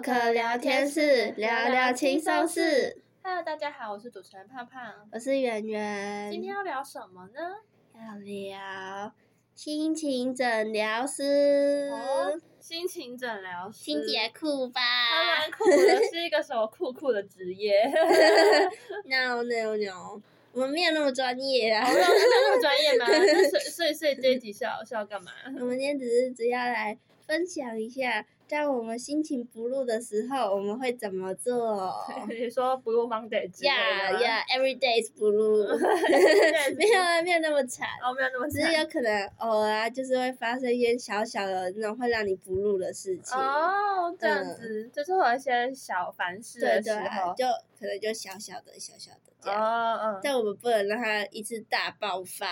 Talk 聊天室，聊聊轻松事。Hello，大家好，我是主持人胖胖，我是圆圆。今天要聊什么呢？要聊心情诊疗师。哦，心情诊疗师，听起来酷吧？还蛮酷的，是一个什么酷酷的职业？No No No，我们没有那么专业啊。我们没有那么专业吗？那所以所以这一集是要是要干嘛？我们今天只是只要来分享一下。当我们心情不录的时候，我们会怎么做？你说 Blue Monday 之类的？Yeah, yeah, every day is blue。没有啊，没有那么惨。哦，没有那么惨。只是有可能偶尔就是会发生一些小小的那种会让你不录的事情。哦，这样子，嗯、就是会有一些小烦事的时候，对对，就可能就小小的小小的这样。哦嗯。但我们不能让它一次大爆发。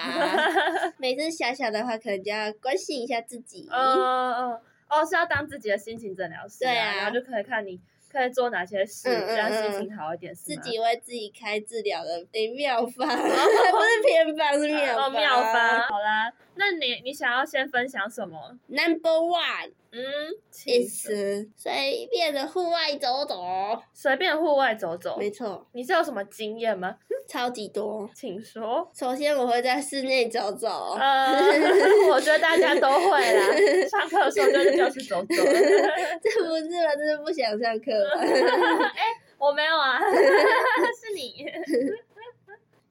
每次小小的话，可能就要关心一下自己。嗯嗯嗯。哦，是要当自己的心情诊疗师，对啊，然后就可以看你可以做哪些事，让、嗯嗯、心情好一点。自己为自己开治疗的得妙方，哦、不是偏方，是妙方。哦，妙方。好啦，那你你想要先分享什么？Number one。嗯，其实随便的户外走走，随便户外走走，没错。你是有什么经验吗？超级多，请说。首先我会在室内走走，呃，我觉得大家都会啦。上课的时候就在教室走走，这不是吗？这是不想上课。哎、欸，我没有啊，是你。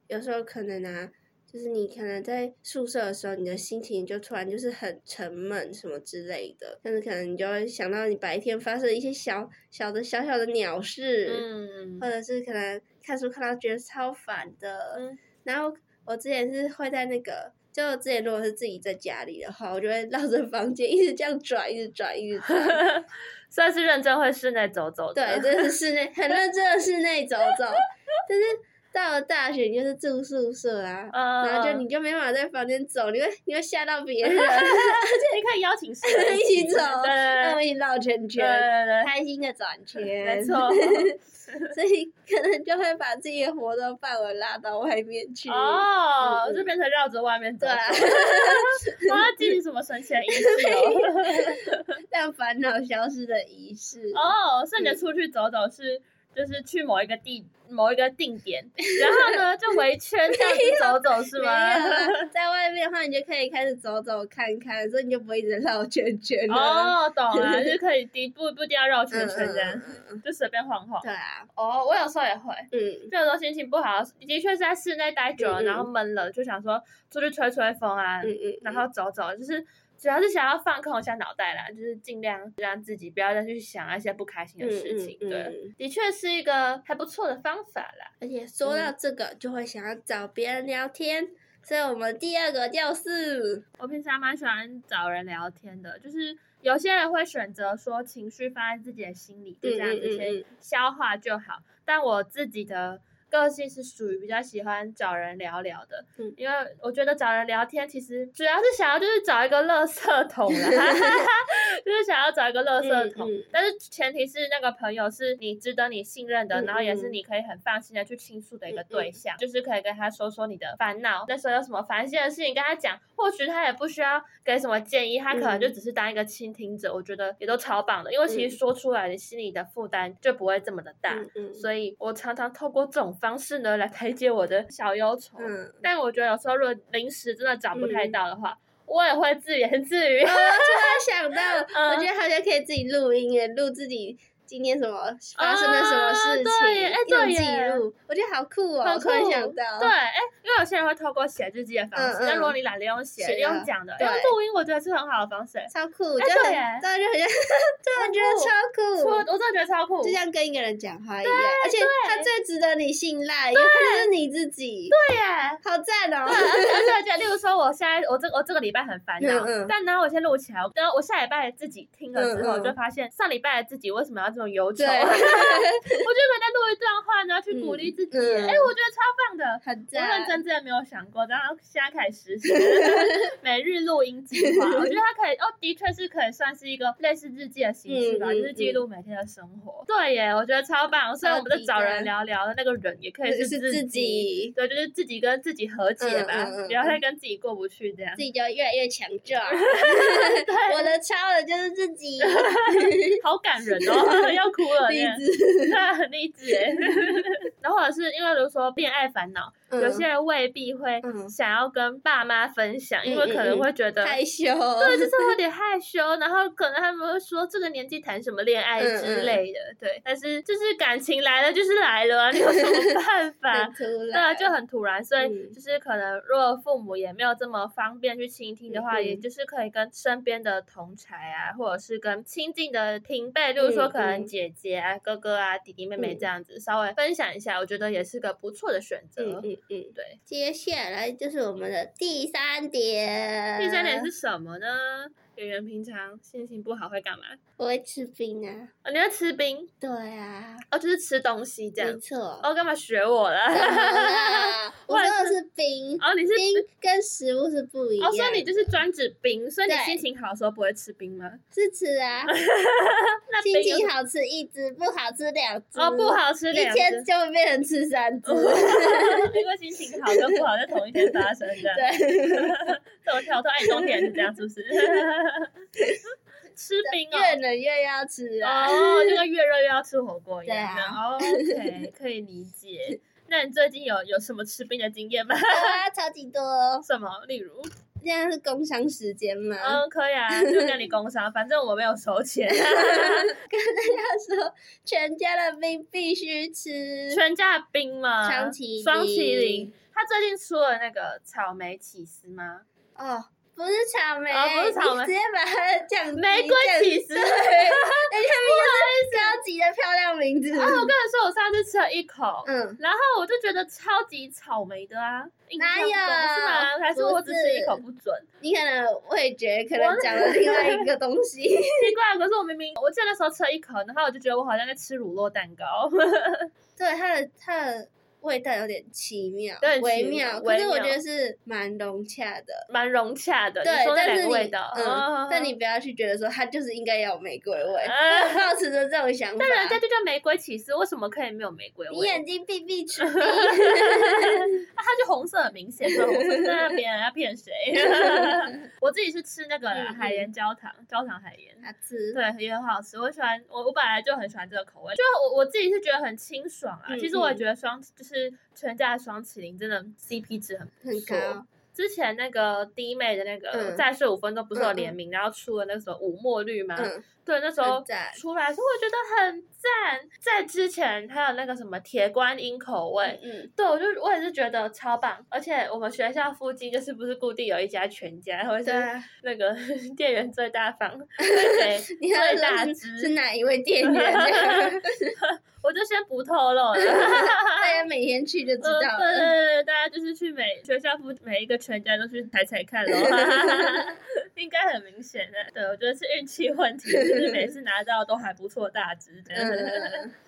有时候可能啊。就是你可能在宿舍的时候，你的心情就突然就是很沉闷什么之类的，但是可能你就会想到你白天发生一些小小的小小的鸟事，嗯，或者是可能看书看到觉得超烦的，嗯，然后我之前是会在那个，就之前如果是自己在家里的话，我就会绕着房间一直这样转，一直转，一直转，算是认真会室内走走的，对，就是室内很认真的室内走走，但是。到了大学，你就是住宿舍啊，uh, 然后就你就没办法在房间走，你会你会吓到别人，而且你可以邀请室友一起 走，对对对，一起绕圈圈，对对对，开心的转圈，没错，所以可能就会把自己的活动范围拉到外面去，哦、oh, 嗯，就变成绕着外面走，对啊，我要进行什么神奇的仪式哦，让烦恼消失的仪式，哦、oh,，顺着出去走走是。就是去某一个地某一个定点，然后呢就围圈这样子走走是吗？在外面的话，你就可以开始走走看看，所以你就不会一直绕圈圈。哦，懂了，就可以一步一步定要绕圈圈这样，嗯、就随便晃晃。对啊。哦，我有时候也会，嗯，就有时候心情不好，的确是在室内待久了，嗯、然后闷了，就想说出去吹吹风啊，嗯嗯，然后走走，就是。主要是想要放空一下脑袋啦，就是尽量让自己不要再去想那些不开心的事情。嗯嗯嗯、对，的确是一个还不错的方法啦。而且说到这个，就会想要找别人聊天，嗯、所以我们第二个就是，我平常蛮喜欢找人聊天的，就是有些人会选择说情绪放在自己的心里，就这样子先消化就好。但我自己的。个性是属于比较喜欢找人聊聊的，嗯，因为我觉得找人聊天其实主要是想要就是找一个垃圾桶啦，就是想要找一个垃圾桶，嗯。嗯，但是前提是那个朋友是你值得你信任的，然后也是你可以很放心的去倾诉的一个对象，就是可以跟他说说你的烦恼，那时候有什么烦心的事情跟他讲，或许他也不需要给什么建议，他可能就只是当一个倾听者，嗯，我觉得也都超棒的，因为其实说出来你心里的负担就不会这么的大，所以我常常透过这种方式呢，来排解我的小忧愁。嗯，但我觉得有时候如果临时真的找不太到的话，嗯、我也会自言自语。突、哦、然想到，嗯、我觉得好像可以自己录音耶，录自己。今天什么发生了什么事情？哎、啊，对，记录，我觉得好酷哦！我突然想到，对，哎，因为有些人会透过写日记的方式，但如果你懒得用写，用讲的，用录音，我觉得是很好的方式，超酷，就很，大家就很像，突然觉得超酷，我我真的觉得超酷，就像跟一个人讲话一样，而且他最值得你信赖，因为他是你自己，对耶，好赞哦！而且而且，例如说，我现在我这我这个礼拜很烦恼，但然后我先录起来，等我下礼拜自己听了之后，就发现上礼拜的自己为什么要这种忧愁？我就可以再录一段话，然后去鼓励自己。哎、嗯嗯欸，我觉得超棒的，很赞。我认真真的没有想过，然后现在开始实行 每日录音计划。我觉得它可以，哦，的确是可以算是一个类似日记的形式吧，嗯、就是记录每每天的生活。对耶，我觉得超棒。所以我们在找人聊聊的那个人也可以是自己，是自己对，就是自己跟自己和解吧，不要再跟自己过不去这样，自己就越来越强壮。我的超人就是自己，好感人哦，要哭了，励志，对，很励志哎。然后或者是因为比如说恋爱烦恼。有些人未必会想要跟爸妈分享，因为可能会觉得害羞，对，就是有 点害羞。然后可能他们会说这个年纪谈什么恋爱之类的，对。但是就是感情来了就是来了，你有什么 办法？对啊，就很突然。所以就是可能如果父母也没有这么方便去倾听的话，也就是可以跟身边的同才啊，或者是跟亲近的平辈，就是说可能姐姐啊、哥哥啊、弟弟妹妹这样子稍微分享一下，我觉得也是个不错的选择。嗯，对，接下来就是我们的第三点。第三点是什么呢？圆圆平常心情不好会干嘛？我会吃冰啊。哦，你要吃冰？对啊。哦，就是吃东西这样。没错。哦，干嘛学我了？我说的是冰。哦，你是冰跟食物是不一样。哦，所以你就是专指冰，所以你心情好的时候不会吃冰吗？是吃啊。那心情好吃一只，不好吃两只。哦，不好吃两只。一天就会变成吃三 只。因为心情好跟不好在同一天发生的。对。这我跳脱，爱冬天是这样，是不是？吃冰哦，越冷越要吃啊！哦，就跟越热越要吃火锅一样。对啊，OK，可以理解。那你最近有有什么吃冰的经验吗？啊，超级多。什么？例如？现在是工商时间吗？嗯，可以啊，就跟你工商，反正我没有收钱。跟大家说，全家的冰必须吃。全家的冰吗？双麒双麒麟。他最近出了那个草莓起司吗？哦。不是草莓，哦、不是草莓，直接把它讲。玫瑰起司，对，人家名字高级的漂亮名字。啊，我跟你说，我上次吃了一口，嗯，然后我就觉得超级草莓的啊，哪有？是吗？还是我只吃一口不准？不你可能味觉可能讲了另外一个东西，奇怪。可是我明明我记得那时候吃了一口，然后我就觉得我好像在吃乳酪蛋糕。对，它的它的。味道有点奇妙，对，微妙，可是我觉得是蛮融洽的，蛮融洽的。对，但是味道，嗯，但你不要去觉得说它就是应该要有玫瑰味，保持着这种想法。但人家就叫玫瑰起司，为什么可以没有玫瑰味？你眼睛闭闭吃，它就红色很明显，红色在那边要骗谁？我自己是吃那个海盐焦糖，焦糖海盐，好吃，对，也很好吃。我喜欢，我我本来就很喜欢这个口味，就我我自己是觉得很清爽啊。其实我也觉得双就是。是全家的双麒麟，真的 CP 值很很高。之前那个弟妹的那个再睡五分钟不是有联名，然后出了那个什么五墨绿吗？对，那时候出来时候我觉得很赞。在之前还有那个什么铁观音口味，嗯，对，我就我也是觉得超棒。而且我们学校附近就是不是固定有一家全家，或者是那个 店员最大方，对，最大只是哪一位店员？我就先不透露了，大家每天去就知道了。对对对，大家就是去每学校附每一个全家都去踩踩看喽，很明显的。对，我觉得是运气问题，就是每次拿到都还不错大只。的，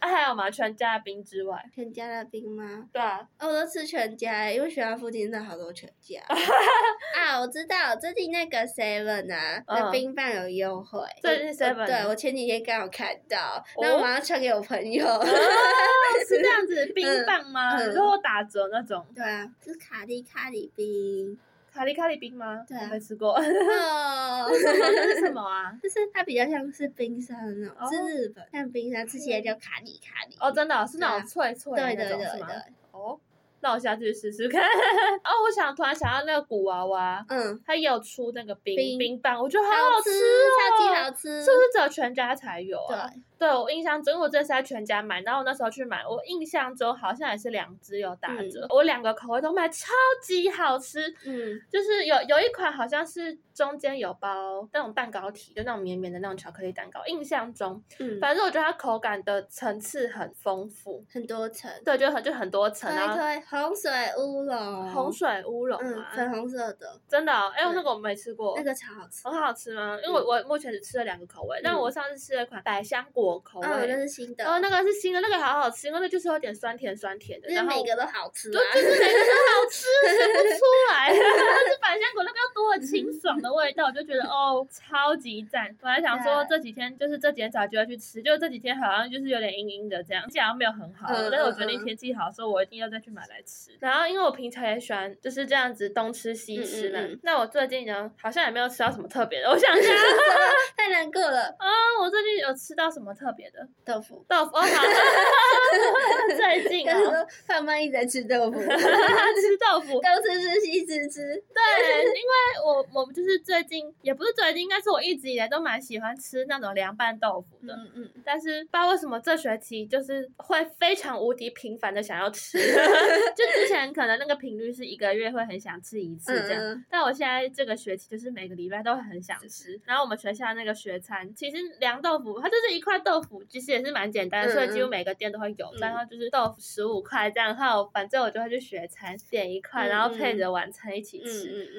啊，还有吗？全家的冰之外，全家的冰吗？对啊，我都吃全家，因为学校附近真的好多全家。啊，我知道，最近那个 Seven 啊，那冰棒有优惠。最近 Seven，对，我前几天刚好看到，那我马上传给我朋友。哦，是这样子，冰棒吗？然后打折那种。对啊，是卡利卡里冰。卡利卡里冰吗？对啊，没吃过。哦，这是什么啊？就是它比较像是冰沙的那种，是日本像冰沙，吃起来叫卡利卡里。哦，真的，是那种脆脆的那种，是吗？哦。那我下次去试试看。哦，我想突然想到那个古娃娃，嗯，它也有出那个冰冰棒，我觉得好好吃哦，超级好吃，是不是只有全家才有啊？对，对我印象中，我这次在全家买，然后我那时候去买，我印象中好像也是两只有打折，我两个口味都买，超级好吃。嗯，就是有有一款好像是中间有包那种蛋糕体，就那种绵绵的那种巧克力蛋糕，印象中，嗯，反正我觉得它口感的层次很丰富，很多层，对，就很就很多层啊。红水乌龙，红水乌龙，嗯，粉红色的，真的，哎，那个我没吃过，那个超好吃，很好吃吗？因为我我目前只吃了两个口味，但我上次吃了一款百香果果口味，哦，那是新的。哦，那个是新的，那个好好吃，因为那就是有点酸甜酸甜的，然后每个都好吃，就就是每个都好吃，吃不出来。但是百香果那个要多了清爽的味道，我就觉得哦，超级赞。本来想说这几天就是这几天早就要去吃，就这几天好像就是有点阴阴的这样，好像没有很好。但是我决定天气好的时候，我一定要再去买来吃。然后因为我平常也喜欢就是这样子东吃西吃的，那我最近呢好像也没有吃到什么特别的。我想一下，太难过了啊！我最近有吃到什么特别的豆腐？豆腐哦，好。最近啊，胖胖一直在吃豆腐，吃豆腐，东吃吃西吃吃。对，因为我我就是最近也不是最近，应该是我一直以来都蛮喜欢吃那种凉拌豆腐的。嗯嗯。但是不知道为什么这学期就是会非常无敌频繁的想要吃，就之前可能那个频率是一个月会很想吃一次这样，但我现在这个学期就是每个礼拜都会很想吃。然后我们学校那个学餐其实凉豆腐，它就是一块豆腐，其实也是蛮简单的，所以几乎每个店都会有。然后就是豆腐十五块这样，然后反正我就会去学餐点一块，然后配着晚餐一起吃，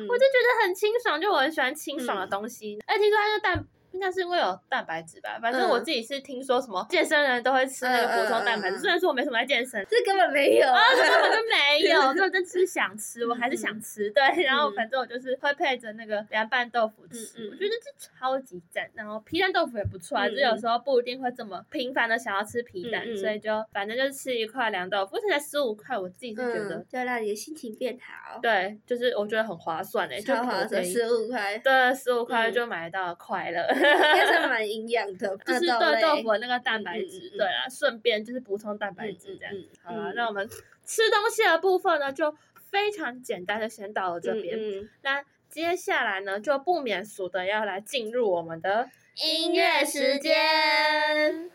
我就觉得很清爽，就我很喜欢清爽的东西。哎，听说它是蛋。应该是因为有蛋白质吧，反正我自己是听说什么健身人都会吃那个补充蛋白质，虽然说我没什么在健身，这根本没有啊，这根本就没 有，这真是想吃，我还是想吃，对，然后反正我就是会配着那个凉拌豆腐吃，我觉得这超级赞，然后皮蛋豆腐也不错啊，只是有时候不一定会这么频繁的想要吃皮蛋，所以就反正就吃一块凉豆腐，而且才十五块，我自己是觉得就让你的心情变好，对，就是我觉得很划算诶，超划算，十五块，对，十五块就买到快乐。也是蛮营养的，就是对豆腐的那个蛋白质，对啊，顺便就是补充蛋白质这样。好了，那我们吃东西的部分呢，就非常简单的先到了这边。那接下来呢，就不免俗的要来进入我们的音乐时间。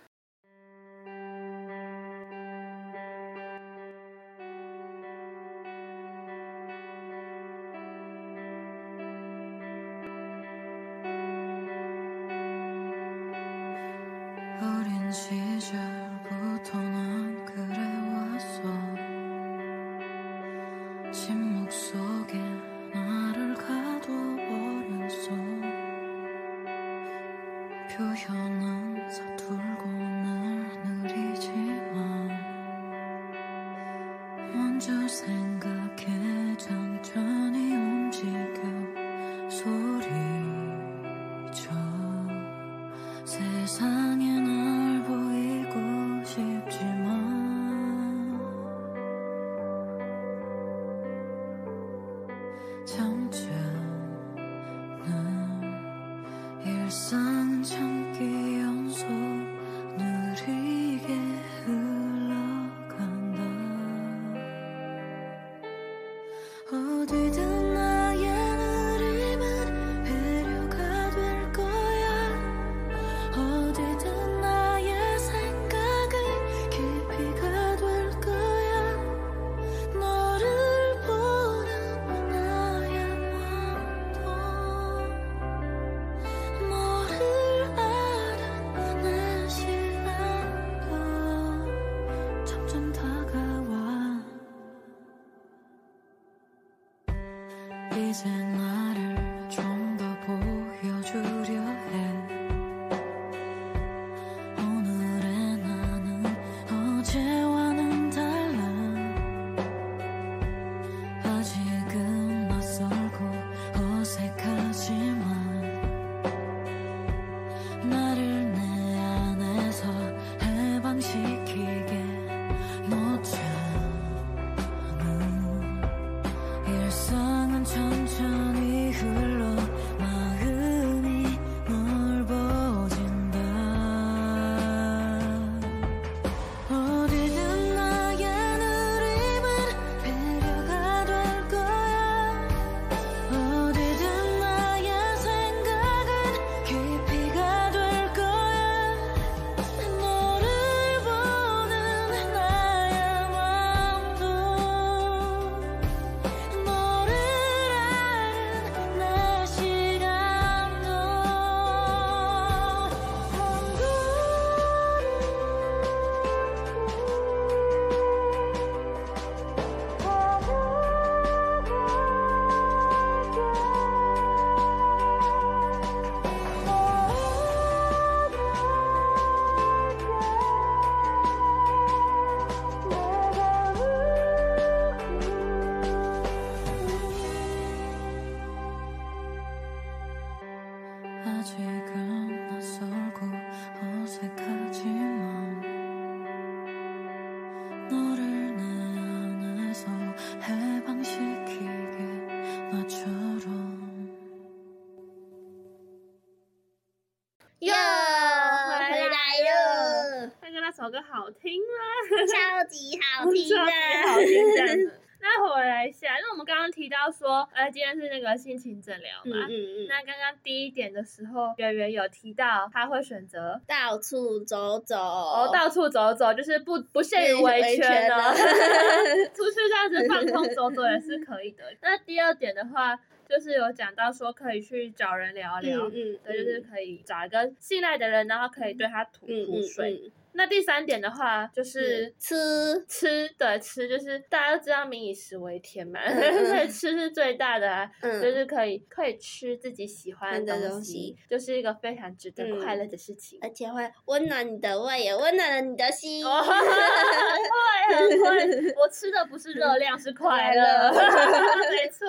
那个心情诊疗嘛。嗯嗯嗯。那刚刚第一点的时候，圆圆有提到他会选择到处走走。哦，到处走走，就是不不限于围圈哦。出去这样子放空走走也是可以的。那第二点的话，就是有讲到说可以去找人聊聊，嗯，嗯，对，就是可以找一个信赖的人，然后可以对他吐吐水。那第三点的话就是吃吃，对，吃就是大家都知道民以食为天嘛，所以吃是最大的啊，就是可以可以吃自己喜欢的东西，就是一个非常值得快乐的事情，而且会温暖你的胃，也温暖了你的心。会很会，我吃的不是热量，是快乐。没错，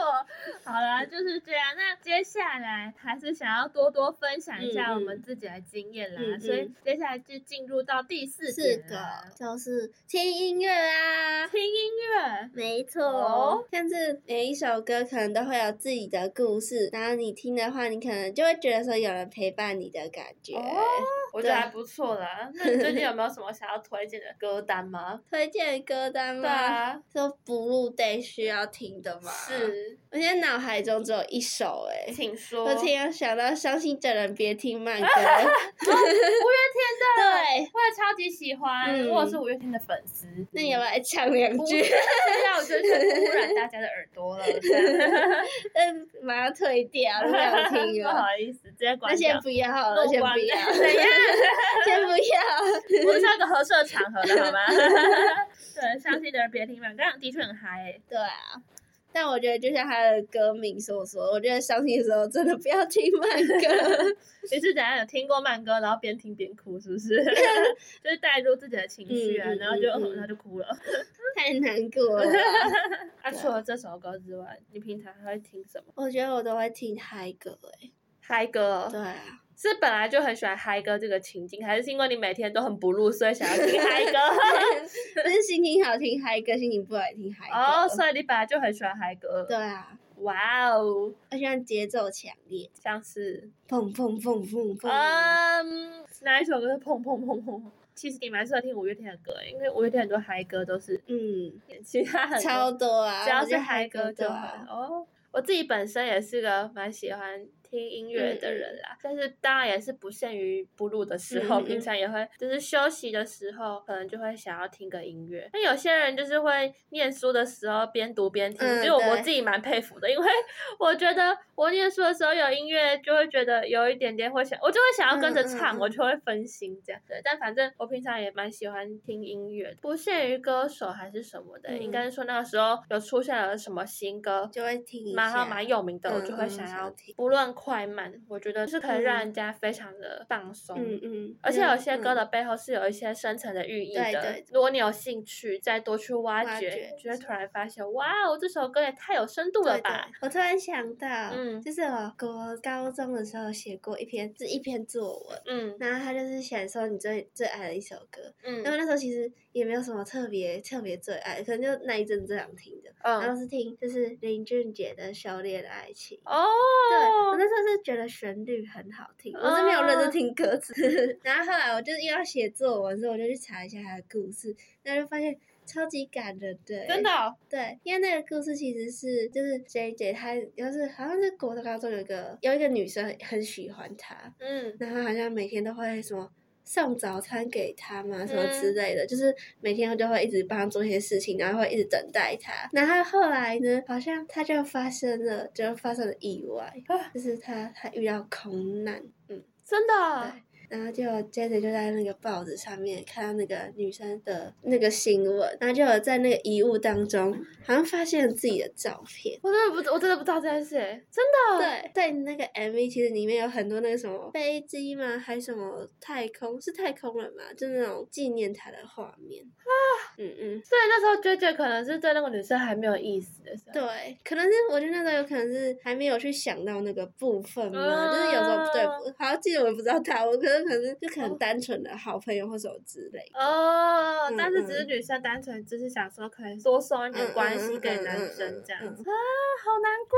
好了，就是这样。那接下来还是想要多多分享一下我们自己的经验啦，所以接下来就进入到第。第四个就是听音乐啊，听音乐，没错。像是每一首歌可能都会有自己的故事，然后你听的话，你可能就会觉得说有人陪伴你的感觉。哦，我觉得还不错啦。那你最近有没有什么想要推荐的歌单吗？推荐歌单吗？对啊，说 Blue Day 需要听的吗？是。我现在脑海中只有一首，哎，请说。我突然想到伤心的人别听慢歌，五月天的，对，我也超级喜欢。如果是五月天的粉丝，那你要不要来唱两句？那我就污染大家的耳朵了。嗯，马上退掉，不想听了。不好意思，直接关掉。那先不要好了，先不要。怎样？先不要。我是那个合适场合的好吗？对，伤心的人别听慢歌，的确很嗨诶。对啊。但我觉得，就像他的歌名所说，我觉得伤心的时候真的不要听慢歌。你是等下有听过慢歌，然后边听边哭，是不是？就是带入自己的情绪啊，然后就、嗯嗯、然后就哭了，太难过了。啊，除了这首歌之外，你平常还会听什么？我觉得我都会听嗨歌，诶，嗨歌。对啊。是本来就很喜欢嗨歌这个情境，还是因为你每天都很 blue，所以想要听嗨歌？不是心情好听嗨歌，心情不好听嗨歌。哦，所以你本来就很喜欢嗨歌。对啊。哇哦！我喜欢节奏强烈，像是砰砰砰砰砰。嗯，哪一首歌是砰砰砰砰？其实你蛮适合听五月天的歌，因为五月天很多嗨歌都是嗯，其他很超多啊，只要是嗨歌就好。哦，我自己本身也是个蛮喜欢。听音乐的人啦，但是当然也是不限于不录的时候，平常也会，就是休息的时候，可能就会想要听个音乐。那有些人就是会念书的时候边读边听，嗯、就我自己蛮佩服的，因为 我觉得我念书的时候有音乐，就会觉得有一点点会想，我就会想要跟着唱，我就会分心这样。对，但反正我平常也蛮喜欢听音乐，不限于歌手还是什么的，嗯、应该是说那个时候有出现了什么新歌，就会听，蛮好蛮有名的，我就会想要听，不论。快慢，我觉得是可以让人家非常的放松。嗯嗯。而且有些歌的背后是有一些深层的寓意的。对对。如果你有兴趣，再多去挖掘，就会突然发现，哇哦，这首歌也太有深度了吧！我突然想到，嗯，就是我国高中的时候写过一篇，是一篇作文。嗯。然后他就是写说你最最爱的一首歌。嗯。然后那时候其实也没有什么特别特别最爱，可能就那一阵这样听的。嗯。然后是听就是林俊杰的《修炼的爱情》。哦。对，我那时候。是觉得旋律很好听，我是没有认真听歌词。Uh, 然后后来我就是又要写作文，所以我就去查一下他的故事，然后就发现超级感人的。真的、哦？对，因为那个故事其实是就是 J J 他就是好像是国高中有一个有一个女生很喜欢他，嗯，然后好像每天都会什么。送早餐给他嘛，什么之类的，嗯、就是每天就会一直帮他做一些事情，然后会一直等待他。然后后来呢，好像他就发生了，就发生了意外，啊、就是他他遇到空难，嗯，真的、然后就接着就在那个报纸上面看到那个女生的那个新闻，然后就有在那个遗物当中，好像发现了自己的照片。我真的不，我真的不知道这件事，真的。对，在那个 MV 其实里面有很多那个什么飞机吗？还什么太空？是太空人吗？就那种纪念他的画面啊。嗯嗯。所以那时候 JJ 可能是对那个女生还没有意思的时候。对，可能是我觉得那时候有可能是还没有去想到那个部分嘛，嗯、就是有时候对，好像记得我也不知道他，我可能。的可能就可能单纯的好朋友或什么之类的。哦，但是只是女生单纯只是想说可以多送一点关系给男生这样子啊，好难过。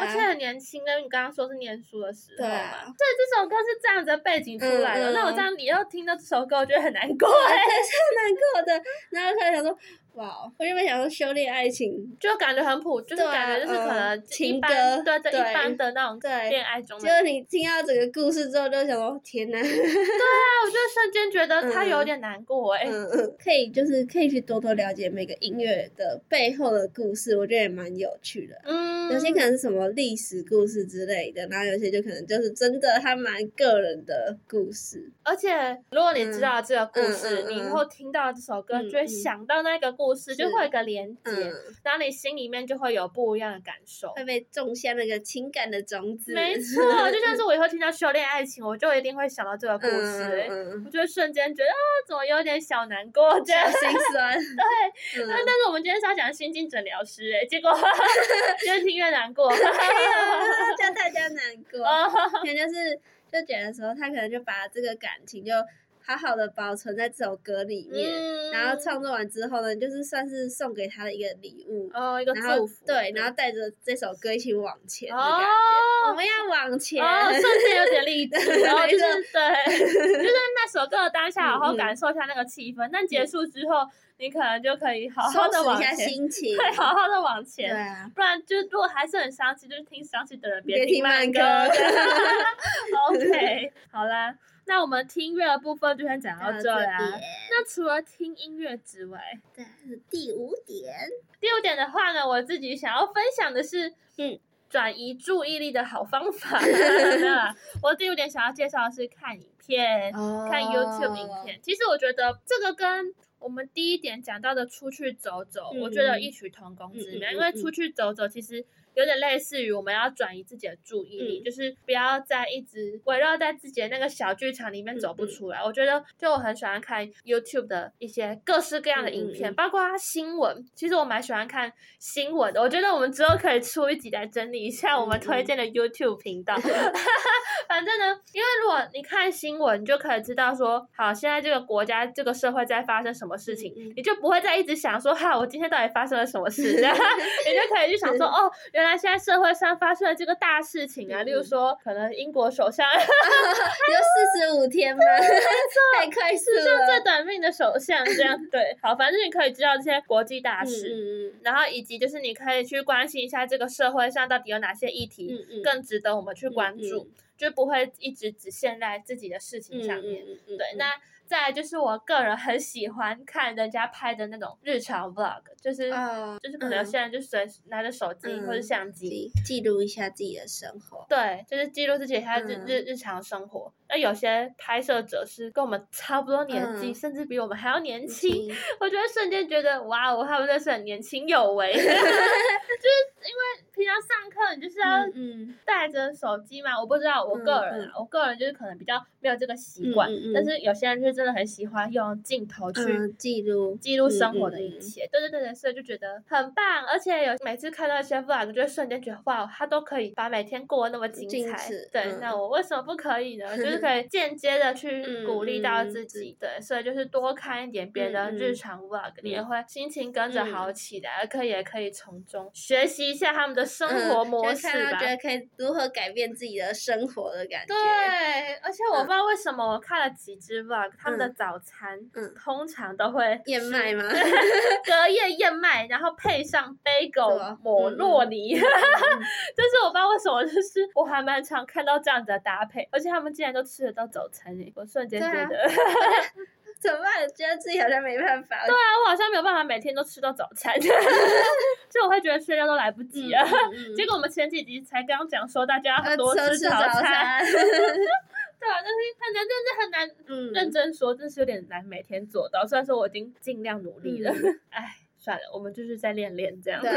而且很年轻的，你刚刚说是念书的时候嘛。对，这首歌是这样子的背景出来的。那我这样，你要听到这首歌，我觉得很难过，哎，是很难过的。然后他想说。哇！我原本想说修炼爱情，就感觉很普，就是感觉就是可能情歌，对对，一般的那种恋爱中。就是你听到整个故事之后，就想说天哪！对啊，我就瞬间觉得他有点难过哎。嗯嗯，可以就是可以去多多了解每个音乐的背后的故事，我觉得也蛮有趣的。嗯，有些可能是什么历史故事之类的，然后有些就可能就是真的他蛮个人的故事。而且如果你知道这个故事，你以后听到这首歌，就会想到那个故事。就会有个连接，嗯、然后你心里面就会有不一样的感受，会被种下那个情感的种子。没 错，就像是我以后听到修炼爱情，我就一定会想到这个故事，我就会瞬间觉得啊，怎么有点小难过，这样心酸。对，但、但是我们今天是要讲心经诊疗师，哎，结果就听越难过，叫大家难过，可能就是就觉得说他可能就把这个感情就。好好的保存在这首歌里面，嗯、然后创作完之后呢，就是算是送给他的一个礼物，哦，一个祝福，对，然后带着这首歌一起往前的感觉，哦、我们要往前，哦，瞬间有点励志，然后就是对，就是那首歌的当下好好感受一下那个气氛，嗯、但结束之后，你可能就可以好好的往前，心情对，好好的往前，对啊，不然就如果还是很伤心，就是听伤心的人别听慢歌，OK，好啦。那我们听音乐的部分就先讲到这啦。那除了听音乐之外，对，第五点。第五点的话呢，我自己想要分享的是，嗯，转移注意力的好方法。我第五点想要介绍的是看影片，哦、看 YouTube 影片。其实我觉得这个跟我们第一点讲到的出去走走，嗯、我觉得异曲同工之妙。因为出去走走，其实。有点类似于我们要转移自己的注意力，嗯、就是不要再一直围绕在自己的那个小剧场里面走不出来。嗯嗯、我觉得，就我很喜欢看 YouTube 的一些各式各样的影片，包括新闻。其实我蛮喜欢看新闻的。我觉得我们之后可以出一集来整理一下我们推荐的 YouTube 频道。嗯、反正呢，因为如果你看新闻，你就可以知道说，好，现在这个国家、这个社会在发生什么事情，嗯、你就不会再一直想说，哈，我今天到底发生了什么事？你就可以去想说，哦，原来。那现在社会上发生的这个大事情啊，例如说，可能英国首相 有四十五天吗？太快速了，最短命的首相这样。对，好，反正你可以知道这些国际大事，然后以及就是你可以去关心一下这个社会上到底有哪些议题更值得我们去关注，就不会一直只限在自己的事情上面。对，那。再来就是我个人很喜欢看人家拍的那种日常 vlog，就是、uh, 就是可能现在就随时拿着手机或者相机、嗯、记录一下自己的生活。对，就是记录自己他日、嗯、日日常生活。那有些拍摄者是跟我们差不多年纪，嗯、甚至比我们还要年轻，嗯、我觉得瞬间觉得哇哦，他们真是很年轻有为。就是因为平常上课你就是要带着手机嘛，嗯、我不知道我个人，啊，嗯、我个人就是可能比较没有这个习惯，嗯嗯、但是有些人就是真的很喜欢用镜头去记录、嗯、记录生活的一切。嗯嗯嗯、对对对对，所以就觉得很棒，而且有每次看到一些 vlog，就会瞬间觉得哇，他都可以把每天过得那么精彩。嗯、对，那我为什么不可以呢？就是。可以间接的去鼓励到自己，对，所以就是多看一点别人的日常 vlog，你也会心情跟着好起来，可以也可以从中学习一下他们的生活模式吧。觉得可以如何改变自己的生活的感觉。对，而且我不知道为什么我看了几支 vlog，他们的早餐通常都会燕麦吗？隔夜燕麦，然后配上 bagel 抹洛梨，就是我不知道为什么，就是我还蛮常看到这样子的搭配，而且他们竟然都。吃得到早餐诶，我瞬间觉得、啊、怎么办？觉得自己好像没办法。对啊，我好像没有办法每天都吃到早餐，就我会觉得睡觉都来不及啊。嗯嗯、结果我们前几集才刚刚讲说大家要多吃早餐，对啊，但是看起来真的很难。嗯，认真说，真是有点难每天做到。虽然说我已经尽量努力了，哎、嗯，算了，我们就是再练练这样子，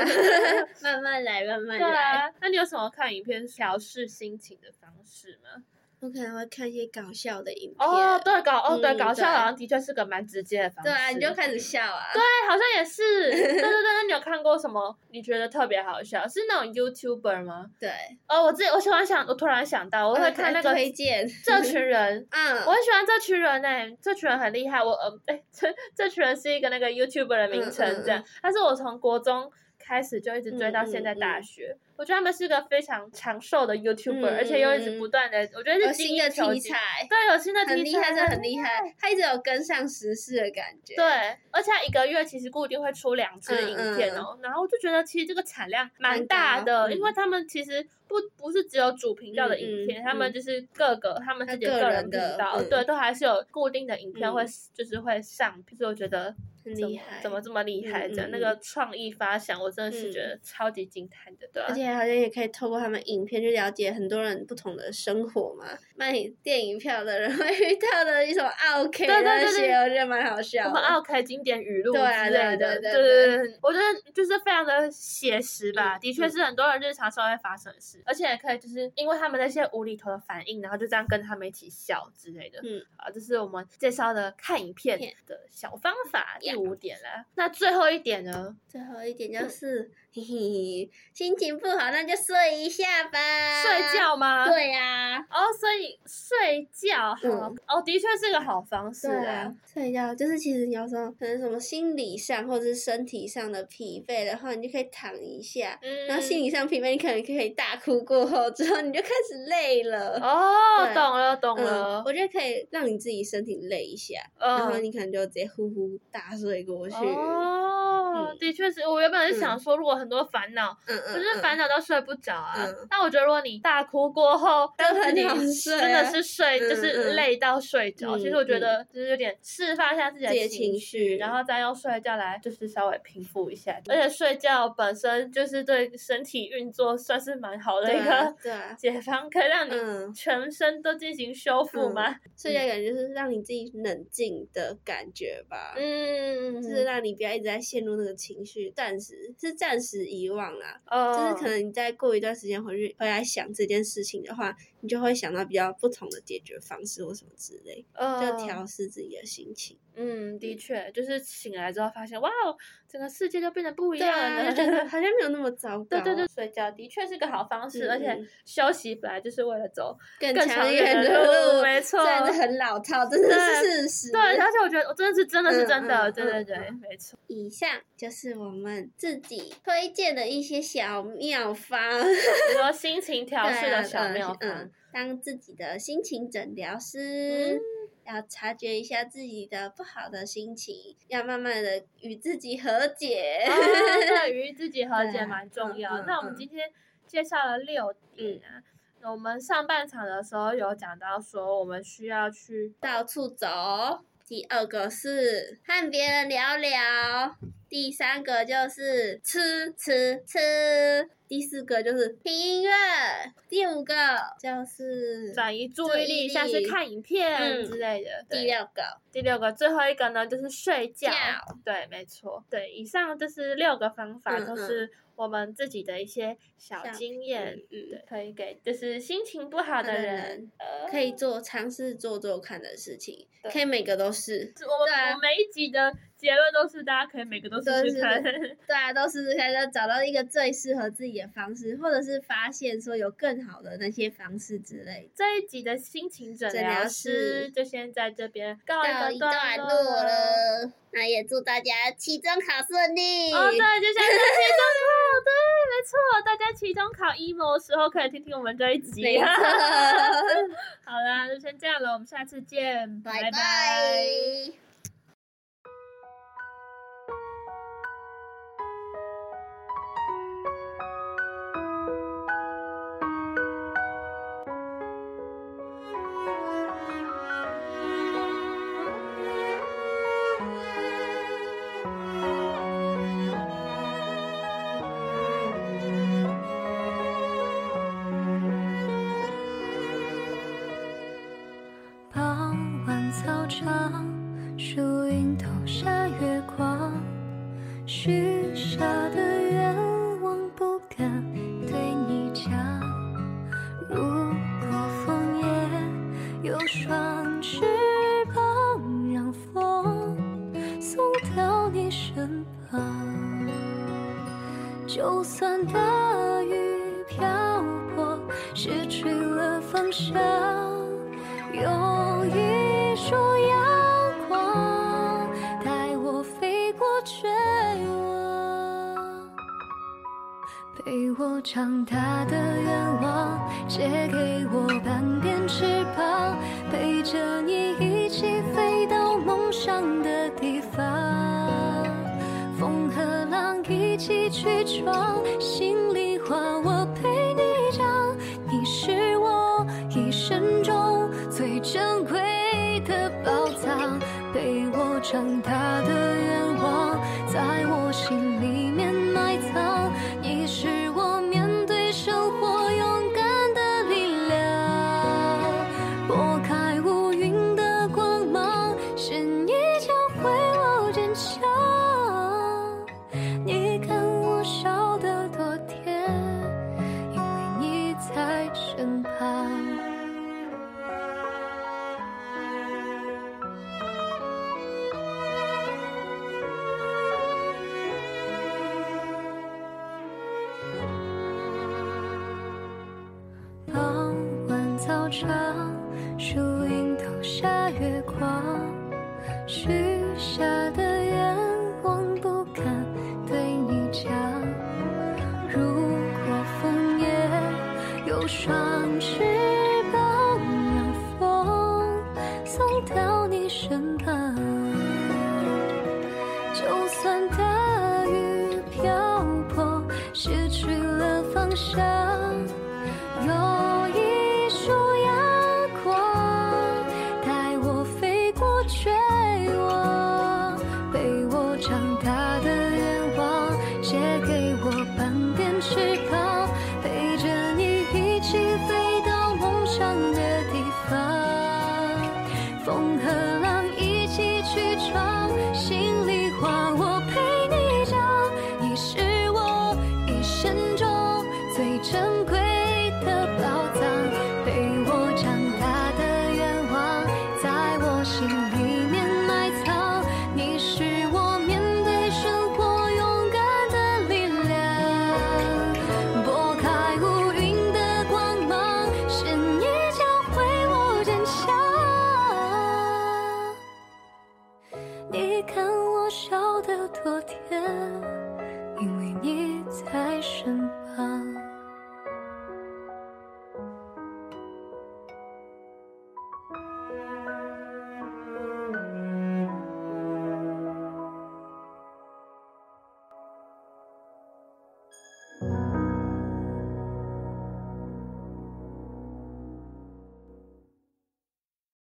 慢慢来，慢慢来。对啊，那你有什么看影片调试心情的方式吗？我可能会看一些搞笑的影片。哦，对，搞哦，对，嗯搞笑好像的确是个蛮直接的方式。对啊，你就开始笑啊。对，好像也是。对对对，那你有看过什么？你觉得特别好笑？是那种 YouTuber 吗？对。哦，我自己我喜欢想，我突然想到，我会看那个推荐 这群人。嗯，我很喜欢这群人诶，这群人很厉害。我呃，哎，这这群人是一个那个 YouTuber 的名称这样，但是我从国中开始就一直追到现在大学。我觉得他们是个非常长寿的 YouTuber，、嗯、而且又一直不断的，我觉得是新的题材，对，有新的题材，很厉害，真的很厉害。他一直有跟上时事的感觉，对，而且他一个月其实固定会出两支影片哦。然后我就觉得其实这个产量蛮大的、嗯，因为他们其实不不是只有主频道的影片、嗯嗯，他们就是各个他们自己的个人频道，嗯、对，都还是有固定的影片会、嗯、就是会上，就是我觉得很厉害，怎么这么厉害？这样、嗯嗯、那个创意发想，我真的是觉得超级惊叹的，对、啊，而且好像也可以透。过他们影片去了解很多人不同的生活嘛，卖电影票的人会遇到的一种奥客那些，我觉得蛮好笑。什么奥客经典语录之类的，对对对，对对对，我觉得就是非常的写实吧，的确是很多人日常生活会发生的事，而且也可以就是因为他们那些无厘头的反应，然后就这样跟他们一起笑之类的。嗯，啊，这是我们介绍的看影片的小方法第五点了。那最后一点呢？最后一点就是。嘿嘿，心情不好那就睡一下吧。睡觉吗？对呀、啊。哦，所以睡觉好、嗯，哦，的确是个好方式啊。啊睡觉就是其实你有时候可能什么心理上或者是身体上的疲惫的话，你就可以躺一下。嗯。然后心理上疲惫，你可能可以大哭过后之后，你就开始累了。哦，懂了，懂了、嗯。我觉得可以让你自己身体累一下，嗯、然后你可能就直接呼呼大睡过去。哦，嗯、的确是我原本是想说，如果很多烦恼，嗯嗯，可是烦恼到睡不着啊。嗯、但我觉得，如果你大哭过后，但是你真的是睡，就是累到睡着。其实我觉得，就是有点释放一下自己的情绪、嗯，然后再用睡觉来，就是稍微平复一下。而且睡觉本身就是对身体运作算是蛮好的一个 解放，可以让你全身都进行修复吗？嗯、睡觉感觉就是让你自己冷静的感觉吧。嗯，就是让你不要一直在陷入那个情绪，暂时是暂时遗忘啦。哦，就是可能你再过一段时间回去回来想这件事情的话，你就会想到比较不同的解决方式或什么之类，哦、就调试自己的心情。嗯，的确，就是醒来之后发现，哇哦，整个世界就变得不一样了，就觉得好像没有那么糟糕。对对对，睡觉的确是个好方式，嗯、而且休息本来就是为了走更长远的路，没错，真的很老套，真的是事实。对，而且我觉得我真的是真的是真的，嗯、对对对，嗯、没错。以上就是我们自己推荐的一些小妙方，比 如心情调试的小妙方，嗯，当自己的心情诊疗师。嗯要察觉一下自己的不好的心情，要慢慢的与自己和解。哦、对，与自己和解蛮重要。那我们今天介绍了六点啊。嗯、我们上半场的时候有讲到说，我们需要去到处走。第二个是和别人聊聊。第三个就是吃吃吃。第四个就是听音乐，第五个就是转移注意力，像是看影片之类的。嗯、第六个，第六个，最后一个呢就是睡觉。对，没错，对，以上就是六个方法，都是我们自己的一些小经验，嗯，对，可以给就是心情不好的人，可以做尝试做做看的事情，可以每个都是。我们每一集的。结论都是，大家可以每个都试试看。对啊，都试试看，就找到一个最适合自己的方式，或者是发现说有更好的那些方式之类。这一集的心情诊疗师就先在这边告一个段落了。那也祝大家期中考顺利。哦，对，就像是期中考，对，没错，大家期中考 emo 的时候可以听听我们这一集。好啦，就先这样了，我们下次见，拜拜。拜拜。失去了方向有一束阳光带我飞过绝望陪我长大的愿望借给我半边翅膀陪着你一起飞到梦想的地方。风和浪一起去闯心